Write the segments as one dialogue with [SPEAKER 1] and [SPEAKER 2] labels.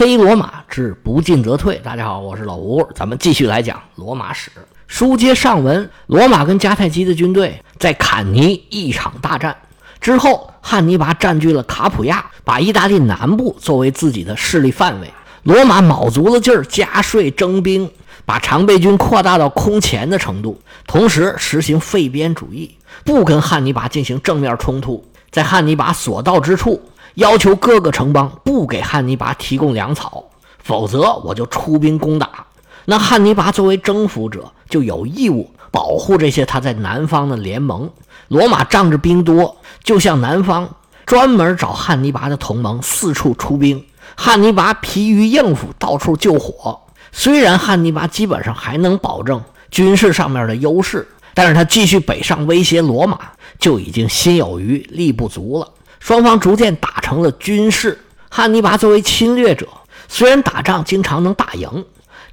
[SPEAKER 1] 非罗马之不进则退。大家好，我是老吴，咱们继续来讲罗马史。书接上文，罗马跟迦太基的军队在坎尼一场大战之后，汉尼拔占据了卡普亚，把意大利南部作为自己的势力范围。罗马卯足了劲儿加税征兵，把常备军扩大到空前的程度，同时实行废边主义，不跟汉尼拔进行正面冲突，在汉尼拔所到之处。要求各个城邦不给汉尼拔提供粮草，否则我就出兵攻打。那汉尼拔作为征服者，就有义务保护这些他在南方的联盟。罗马仗着兵多，就向南方专门找汉尼拔的同盟，四处出兵。汉尼拔疲于应付，到处救火。虽然汉尼拔基本上还能保证军事上面的优势，但是他继续北上威胁罗马，就已经心有余力不足了。双方逐渐打成了军事。汉尼拔作为侵略者，虽然打仗经常能打赢，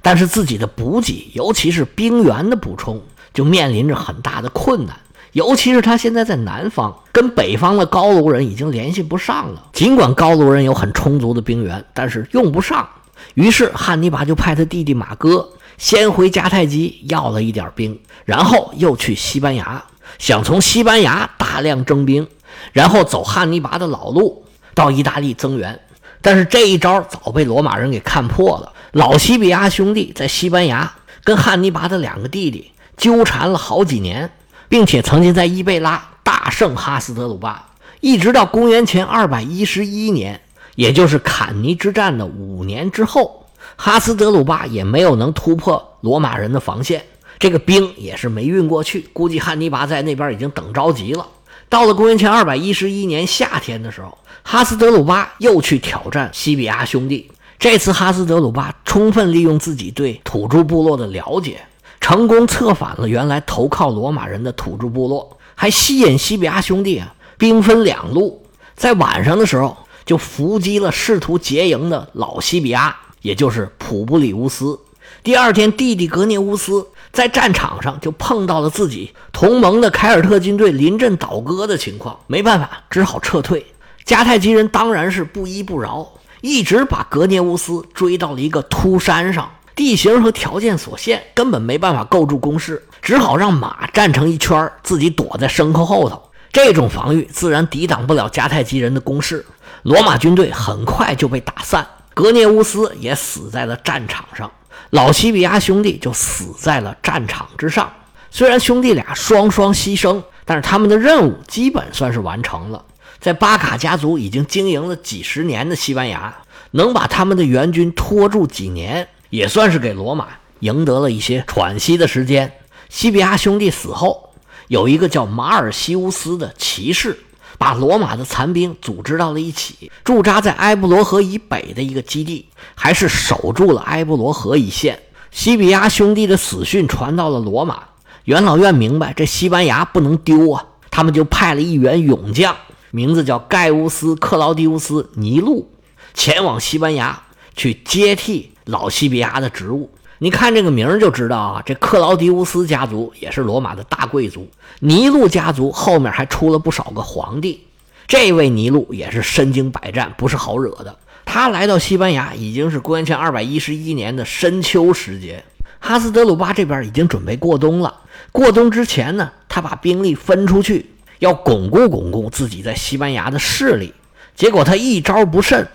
[SPEAKER 1] 但是自己的补给，尤其是兵员的补充，就面临着很大的困难。尤其是他现在在南方，跟北方的高卢人已经联系不上了。尽管高卢人有很充足的兵源，但是用不上。于是汉尼拔就派他弟弟马哥先回迦太基要了一点兵，然后又去西班牙，想从西班牙大量征兵。然后走汉尼拔的老路，到意大利增援。但是这一招早被罗马人给看破了。老西比亚兄弟在西班牙跟汉尼拔的两个弟弟纠缠了好几年，并且曾经在伊贝拉大胜哈斯德鲁巴，一直到公元前二百一十一年，也就是坎尼之战的五年之后，哈斯德鲁巴也没有能突破罗马人的防线，这个兵也是没运过去。估计汉尼拔在那边已经等着急了。到了公元前二百一十一年夏天的时候，哈斯德鲁巴又去挑战西比亚兄弟。这次哈斯德鲁巴充分利用自己对土著部落的了解，成功策反了原来投靠罗马人的土著部落，还吸引西比亚兄弟啊兵分两路，在晚上的时候就伏击了试图结营的老西比亚，也就是普布里乌斯。第二天，弟弟格涅乌斯。在战场上就碰到了自己同盟的凯尔特军队临阵倒戈的情况，没办法，只好撤退。迦太基人当然是不依不饶，一直把格涅乌斯追到了一个秃山上，地形和条件所限，根本没办法构筑工事，只好让马站成一圈，自己躲在牲口后头。这种防御自然抵挡不了迦太基人的攻势，罗马军队很快就被打散，格涅乌斯也死在了战场上。老西比亚兄弟就死在了战场之上。虽然兄弟俩双双牺牲，但是他们的任务基本算是完成了。在巴卡家族已经经营了几十年的西班牙，能把他们的援军拖住几年，也算是给罗马赢得了一些喘息的时间。西比亚兄弟死后，有一个叫马尔西乌斯的骑士。把罗马的残兵组织到了一起，驻扎在埃布罗河以北的一个基地，还是守住了埃布罗河一线。西比亚兄弟的死讯传到了罗马，元老院明白这西班牙不能丢啊，他们就派了一员勇将，名字叫盖乌斯·克劳迪乌斯·尼禄，前往西班牙去接替老西比亚的职务。你看这个名儿就知道啊，这克劳迪乌斯家族也是罗马的大贵族。尼禄家族后面还出了不少个皇帝。这位尼禄也是身经百战，不是好惹的。他来到西班牙已经是公元前二百一十一年的深秋时节，哈斯德鲁巴这边已经准备过冬了。过冬之前呢，他把兵力分出去，要巩固巩固自己在西班牙的势力。结果他一招不慎，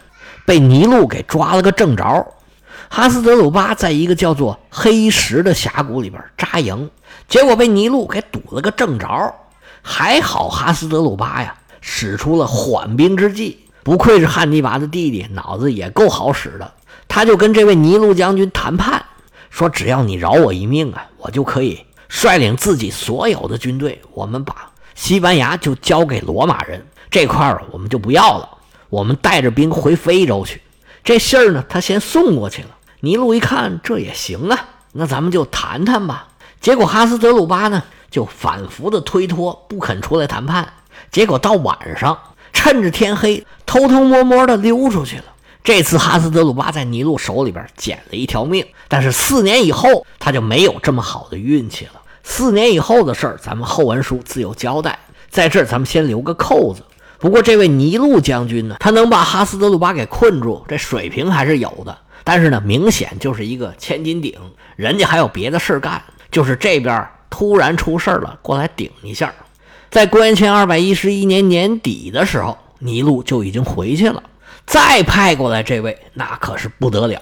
[SPEAKER 1] 被尼禄给抓了个正着。哈斯德鲁巴在一个叫做黑石的峡谷里边扎营，结果被尼禄给堵了个正着。还好哈斯德鲁巴呀，使出了缓兵之计。不愧是汉尼拔的弟弟，脑子也够好使的。他就跟这位尼禄将军谈判，说只要你饶我一命啊，我就可以率领自己所有的军队，我们把西班牙就交给罗马人这块儿，我们就不要了，我们带着兵回非洲去。这信儿呢，他先送过去了。尼禄一看，这也行啊，那咱们就谈谈吧。结果哈斯德鲁巴呢，就反复的推脱，不肯出来谈判。结果到晚上，趁着天黑，偷偷摸摸的溜出去了。这次哈斯德鲁巴在尼禄手里边捡了一条命，但是四年以后他就没有这么好的运气了。四年以后的事儿，咱们后文书自有交代。在这儿，咱们先留个扣子。不过这位尼禄将军呢，他能把哈斯德鲁巴给困住，这水平还是有的。但是呢，明显就是一个千斤顶，人家还有别的事干，就是这边突然出事了，过来顶一下。在公元前二百一十一年年底的时候，尼禄就已经回去了。再派过来这位，那可是不得了。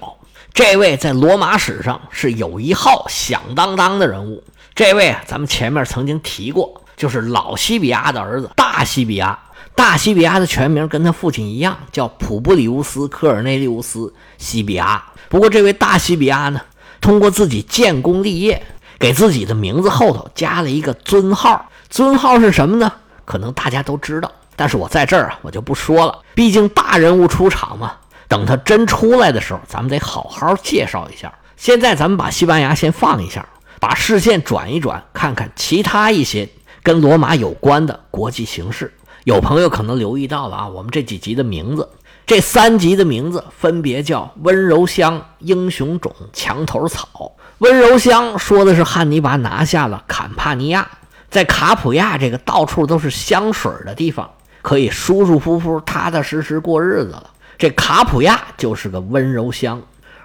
[SPEAKER 1] 这位在罗马史上是有一号响当当的人物。这位咱们前面曾经提过，就是老西比亚的儿子大西比亚。大西比亚的全名跟他父亲一样，叫普布里乌斯·科尔内利乌斯·西比亚。不过这位大西比亚呢，通过自己建功立业，给自己的名字后头加了一个尊号。尊号是什么呢？可能大家都知道，但是我在这儿啊，我就不说了。毕竟大人物出场嘛，等他真出来的时候，咱们得好好介绍一下。现在咱们把西班牙先放一下，把视线转一转，看看其他一些跟罗马有关的国际形势。有朋友可能留意到了啊，我们这几集的名字，这三集的名字分别叫温柔乡、英雄冢、墙头草。温柔乡说的是汉尼拔拿下了坎帕尼亚，在卡普亚这个到处都是香水的地方，可以舒舒服服、踏踏实实过日子了。这卡普亚就是个温柔乡，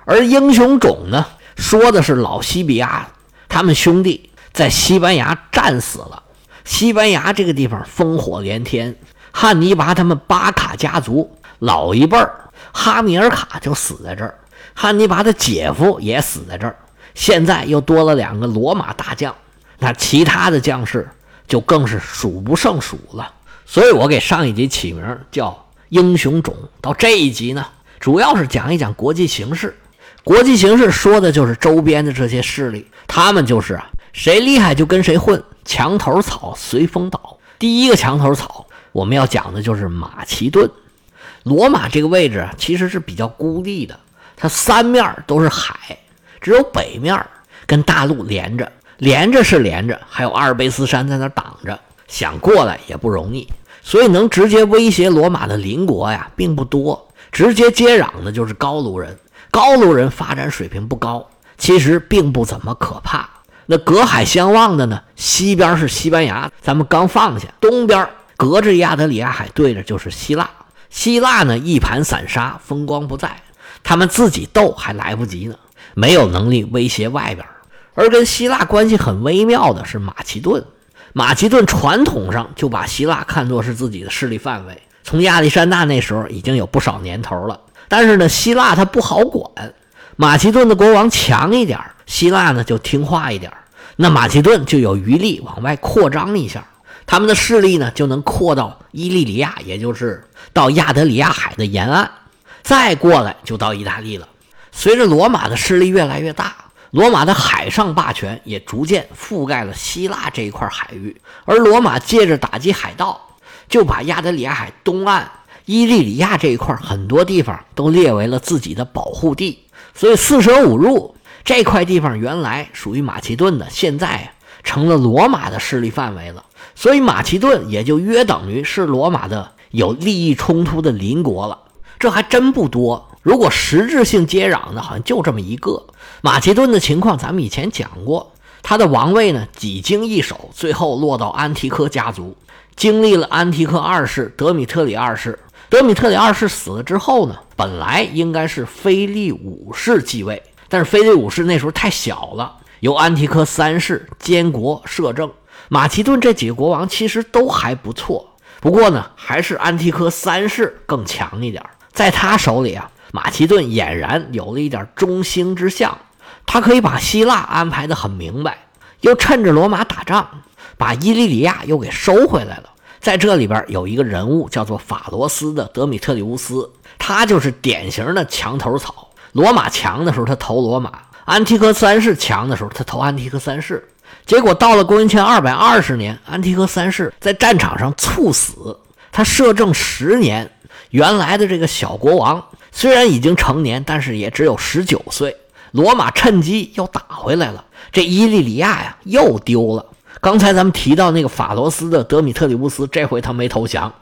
[SPEAKER 1] 而英雄冢呢，说的是老西比亚他们兄弟在西班牙战死了。西班牙这个地方烽火连天，汉尼拔他们巴卡家族老一辈儿哈米尔卡就死在这儿，汉尼拔的姐夫也死在这儿，现在又多了两个罗马大将，那其他的将士就更是数不胜数了。所以我给上一集起名叫英雄冢，到这一集呢，主要是讲一讲国际形势。国际形势说的就是周边的这些势力，他们就是啊，谁厉害就跟谁混。墙头草随风倒。第一个墙头草，我们要讲的就是马其顿。罗马这个位置，其实是比较孤立的，它三面都是海，只有北面跟大陆连着，连着是连着，还有阿尔卑斯山在那挡着，想过来也不容易。所以能直接威胁罗马的邻国呀，并不多。直接接壤的就是高卢人，高卢人发展水平不高，其实并不怎么可怕。那隔海相望的呢？西边是西班牙，咱们刚放下；东边隔着亚得里亚海对着就是希腊。希腊呢一盘散沙，风光不再，他们自己斗还来不及呢，没有能力威胁外边。而跟希腊关系很微妙的是马其顿，马其顿传统上就把希腊看作是自己的势力范围，从亚历山大那时候已经有不少年头了。但是呢，希腊它不好管，马其顿的国王强一点。希腊呢就听话一点那马其顿就有余力往外扩张一下，他们的势力呢就能扩到伊利里亚，也就是到亚得里亚海的沿岸，再过来就到意大利了。随着罗马的势力越来越大，罗马的海上霸权也逐渐覆盖了希腊这一块海域，而罗马借着打击海盗，就把亚得里亚海东岸伊利里亚这一块很多地方都列为了自己的保护地，所以四舍五入。这块地方原来属于马其顿的，现在成了罗马的势力范围了。所以马其顿也就约等于是罗马的有利益冲突的邻国了。这还真不多。如果实质性接壤的，好像就这么一个。马其顿的情况咱们以前讲过，他的王位呢几经易手，最后落到安提柯家族。经历了安提柯二世、德米特里二世，德米特里二世死了之后呢，本来应该是腓力五世继位。但是腓力五世那时候太小了，由安提柯三世监国摄政。马其顿这几个国王其实都还不错，不过呢，还是安提柯三世更强一点。在他手里啊，马其顿俨然有了一点中兴之象。他可以把希腊安排得很明白，又趁着罗马打仗，把伊利里亚又给收回来了。在这里边有一个人物叫做法罗斯的德米特里乌斯，他就是典型的墙头草。罗马强的时候，他投罗马；安提柯三世强的时候，他投安提柯三世。结果到了公元前二百二十年，安提柯三世在战场上猝死。他摄政十年，原来的这个小国王虽然已经成年，但是也只有十九岁。罗马趁机又打回来了，这伊利里亚呀又丢了。刚才咱们提到那个法罗斯的德米特里乌斯，这回他没投降，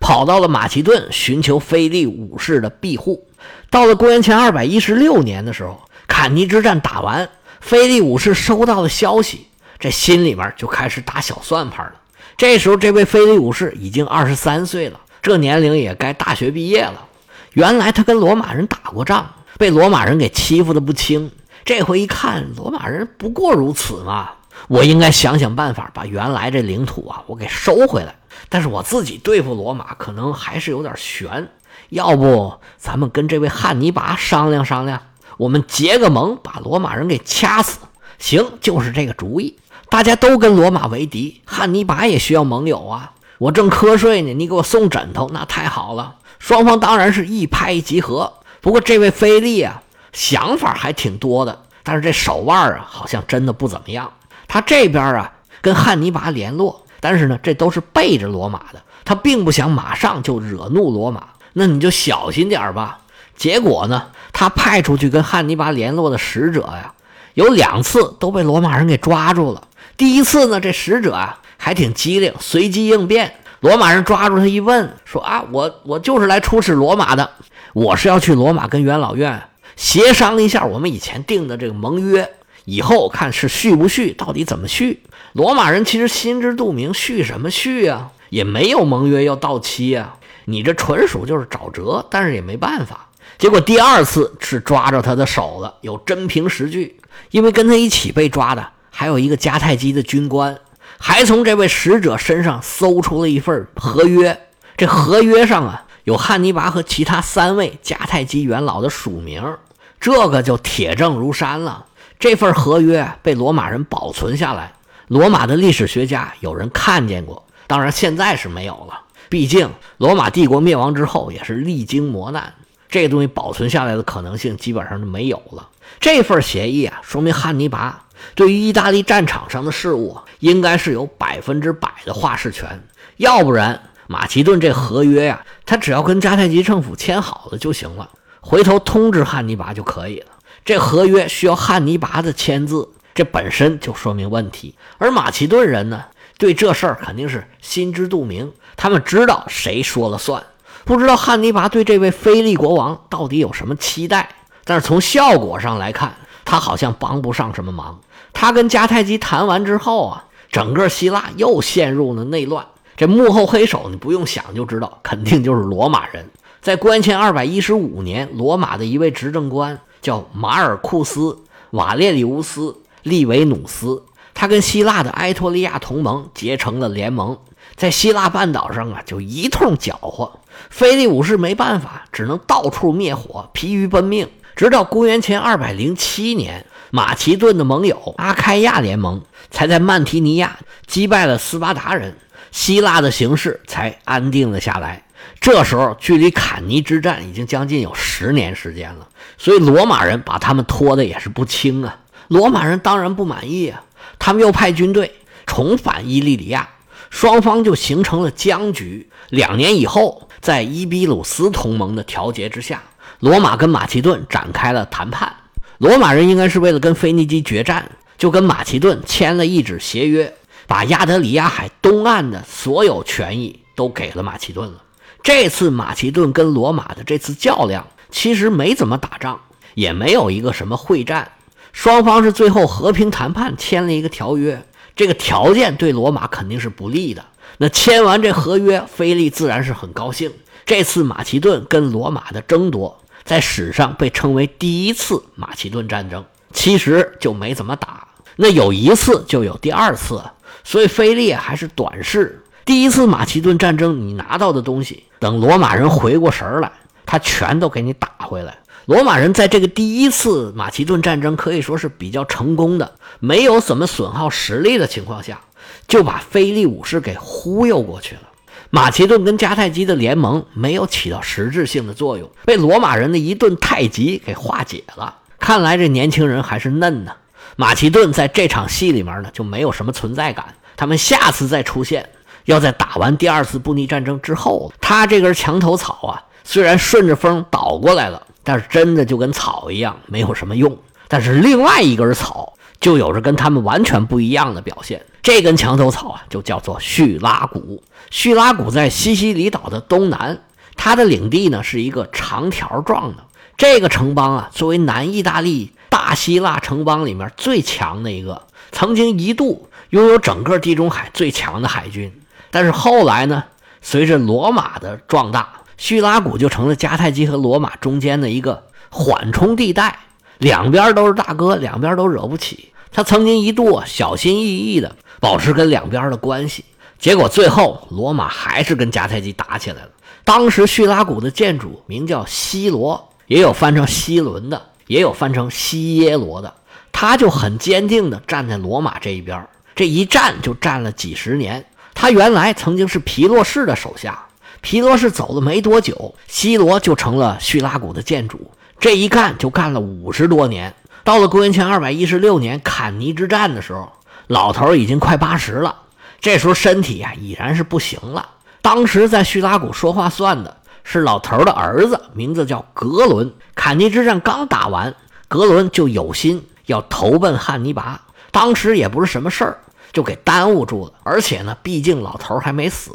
[SPEAKER 1] 跑到了马其顿寻求腓力五世的庇护。到了公元前二百一十六年的时候，坎尼之战打完，腓力五世收到了消息，这心里面就开始打小算盘了。这时候，这位腓力五世已经二十三岁了，这年龄也该大学毕业了。原来他跟罗马人打过仗，被罗马人给欺负的不轻。这回一看，罗马人不过如此嘛，我应该想想办法把原来这领土啊，我给收回来。但是我自己对付罗马可能还是有点悬，要不咱们跟这位汉尼拔商量商量，我们结个盟，把罗马人给掐死。行，就是这个主意。大家都跟罗马为敌，汉尼拔也需要盟友啊。我正瞌睡呢，你给我送枕头，那太好了。双方当然是一拍即合。不过这位菲利啊，想法还挺多的，但是这手腕啊，好像真的不怎么样。他这边啊，跟汉尼拔联络，但是呢，这都是背着罗马的。他并不想马上就惹怒罗马，那你就小心点吧。结果呢，他派出去跟汉尼拔联络的使者呀，有两次都被罗马人给抓住了。第一次呢，这使者啊还挺机灵，随机应变。罗马人抓住他一问，说啊，我我就是来出使罗马的，我是要去罗马跟元老院协商一下我们以前定的这个盟约，以后看是续不续，到底怎么续。罗马人其实心知肚明，续什么续啊？也没有盟约要到期啊，你这纯属就是找辙，但是也没办法。结果第二次是抓着他的手了，有真凭实据，因为跟他一起被抓的。还有一个迦太基的军官，还从这位使者身上搜出了一份合约。这合约上啊，有汉尼拔和其他三位迦太基元老的署名，这个就铁证如山了。这份合约被罗马人保存下来，罗马的历史学家有人看见过，当然现在是没有了。毕竟罗马帝国灭亡之后也是历经磨难，这东西保存下来的可能性基本上就没有了。这份协议啊，说明汉尼拔。对于意大利战场上的事物，应该是有百分之百的话事权，要不然马其顿这合约呀，他只要跟迦太基政府签好了就行了，回头通知汉尼拔就可以了。这合约需要汉尼拔的签字，这本身就说明问题。而马其顿人呢，对这事儿肯定是心知肚明，他们知道谁说了算。不知道汉尼拔对这位菲利国王到底有什么期待，但是从效果上来看，他好像帮不上什么忙。他跟迦太基谈完之后啊，整个希腊又陷入了内乱。这幕后黑手，你不用想就知道，肯定就是罗马人。在公元前二百一十五年，罗马的一位执政官叫马尔库斯·瓦列里乌斯·利维努斯，他跟希腊的埃托利亚同盟结成了联盟，在希腊半岛上啊就一通搅和。菲利五世没办法，只能到处灭火，疲于奔命。直到公元前二百零七年。马其顿的盟友阿开亚联盟才在曼提尼亚击败了斯巴达人，希腊的形势才安定了下来。这时候，距离坎尼之战已经将近有十年时间了，所以罗马人把他们拖的也是不轻啊。罗马人当然不满意啊，他们又派军队重返伊利里亚，双方就形成了僵局。两年以后，在伊比鲁斯同盟的调节之下，罗马跟马其顿展开了谈判。罗马人应该是为了跟腓尼基决战，就跟马其顿签了一纸协约，把亚得里亚海东岸的所有权益都给了马其顿了。这次马其顿跟罗马的这次较量，其实没怎么打仗，也没有一个什么会战，双方是最后和平谈判签了一个条约。这个条件对罗马肯定是不利的。那签完这合约，菲利自然是很高兴。这次马其顿跟罗马的争夺。在史上被称为第一次马其顿战争，其实就没怎么打。那有一次就有第二次，所以菲利还是短视。第一次马其顿战争你拿到的东西，等罗马人回过神来，他全都给你打回来。罗马人在这个第一次马其顿战争可以说是比较成功的，没有怎么损耗实力的情况下，就把菲利武士给忽悠过去了。马其顿跟迦太基的联盟没有起到实质性的作用，被罗马人的一顿太极给化解了。看来这年轻人还是嫩呢。马其顿在这场戏里面呢就没有什么存在感。他们下次再出现，要在打完第二次布匿战争之后。他这根墙头草啊，虽然顺着风倒过来了，但是真的就跟草一样，没有什么用。但是另外一根草就有着跟他们完全不一样的表现。这根墙头草啊，就叫做叙拉古。叙拉古在西西里岛的东南，它的领地呢是一个长条状的。这个城邦啊，作为南意大利大希腊城邦里面最强的一个，曾经一度拥有整个地中海最强的海军。但是后来呢，随着罗马的壮大，叙拉古就成了迦太基和罗马中间的一个缓冲地带，两边都是大哥，两边都惹不起。他曾经一度小心翼翼的保持跟两边的关系，结果最后罗马还是跟迦太基打起来了。当时叙拉古的建主名叫西罗，也有翻成西伦的，也有翻成西耶罗的。他就很坚定地站在罗马这一边，这一站就站了几十年。他原来曾经是皮洛士的手下，皮洛士走了没多久，西罗就成了叙拉古的建主。这一干就干了五十多年。到了公元前二百一十六年坎尼之战的时候，老头已经快八十了，这时候身体呀已然是不行了。当时在叙拉古说话算的是老头的儿子，名字叫格伦。坎尼之战刚打完，格伦就有心。要投奔汉尼拔，当时也不是什么事儿，就给耽误住了。而且呢，毕竟老头还没死，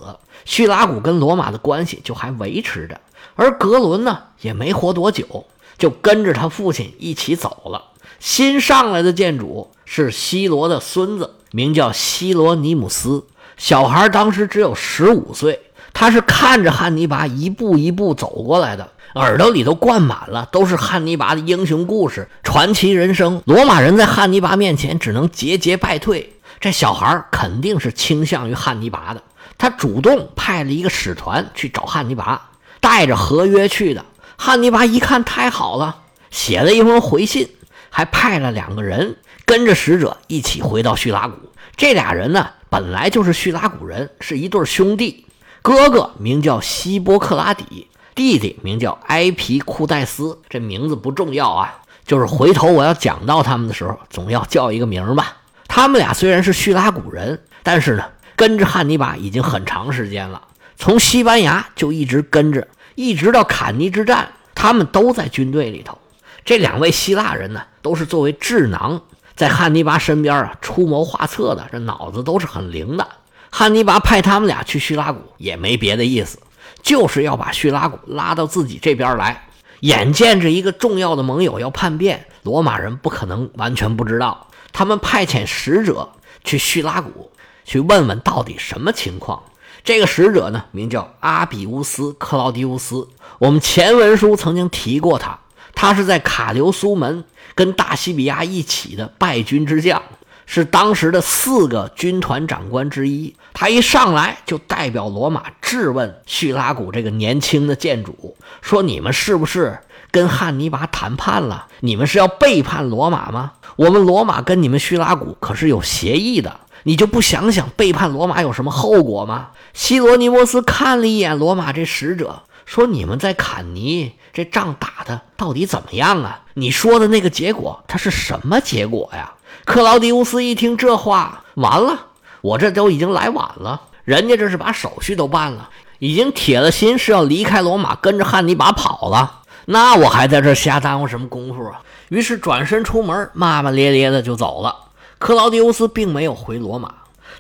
[SPEAKER 1] 叙拉古跟罗马的关系就还维持着。而格伦呢，也没活多久，就跟着他父亲一起走了。新上来的建主是西罗的孙子，名叫西罗尼姆斯。小孩当时只有十五岁，他是看着汉尼拔一步一步走过来的。耳朵里头灌满了都是汉尼拔的英雄故事、传奇人生。罗马人在汉尼拔面前只能节节败退。这小孩肯定是倾向于汉尼拔的。他主动派了一个使团去找汉尼拔，带着合约去的。汉尼拔一看太好了，写了一封回信，还派了两个人跟着使者一起回到叙拉古。这俩人呢，本来就是叙拉古人，是一对兄弟。哥哥名叫希波克拉底。弟弟名叫埃皮库戴斯，这名字不重要啊，就是回头我要讲到他们的时候，总要叫一个名吧。他们俩虽然是叙拉古人，但是呢，跟着汉尼拔已经很长时间了，从西班牙就一直跟着，一直到坎尼之战，他们都在军队里头。这两位希腊人呢，都是作为智囊，在汉尼拔身边啊出谋划策的，这脑子都是很灵的。汉尼拔派他们俩去叙拉古，也没别的意思。就是要把叙拉古拉到自己这边来，眼见着一个重要的盟友要叛变，罗马人不可能完全不知道。他们派遣使者去叙拉古，去问问到底什么情况。这个使者呢，名叫阿比乌斯·克劳迪乌斯。我们前文书曾经提过他，他是在卡留苏门跟大西比亚一起的败军之将。是当时的四个军团长官之一，他一上来就代表罗马质问叙拉古这个年轻的建主，说：“你们是不是跟汉尼拔谈判了？你们是要背叛罗马吗？我们罗马跟你们叙拉古可是有协议的，你就不想想背叛罗马有什么后果吗？”希罗尼摩斯看了一眼罗马这使者，说：“你们在坎尼这仗打的到底怎么样啊？你说的那个结果，它是什么结果呀？”克劳迪乌斯一听这话，完了，我这都已经来晚了。人家这是把手续都办了，已经铁了心是要离开罗马，跟着汉尼拔跑了。那我还在这瞎耽误什么功夫啊？于是转身出门，骂骂咧咧的就走了。克劳迪乌斯并没有回罗马，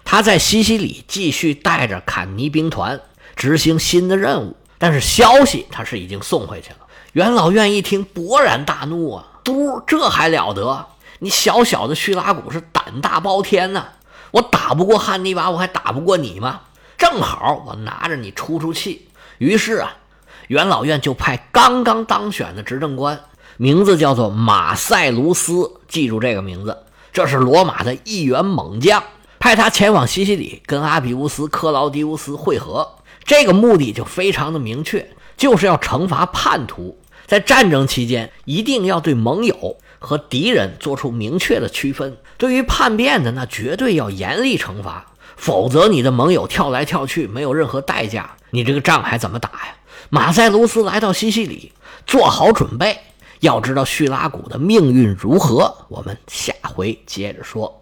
[SPEAKER 1] 他在西西里继续带着坎尼兵团执行新的任务。但是消息他是已经送回去了。元老院一听，勃然大怒啊！嘟，这还了得！你小小的叙拉古是胆大包天呐！我打不过汉尼拔，我还打不过你吗？正好我拿着你出出气。于是啊，元老院就派刚刚当选的执政官，名字叫做马塞卢斯，记住这个名字，这是罗马的一员猛将，派他前往西西里跟阿比乌斯·克劳迪乌斯会合。这个目的就非常的明确，就是要惩罚叛徒，在战争期间一定要对盟友。和敌人做出明确的区分，对于叛变的那绝对要严厉惩罚，否则你的盟友跳来跳去没有任何代价，你这个仗还怎么打呀？马塞卢斯来到西西里，做好准备，要知道叙拉古的命运如何，我们下回接着说。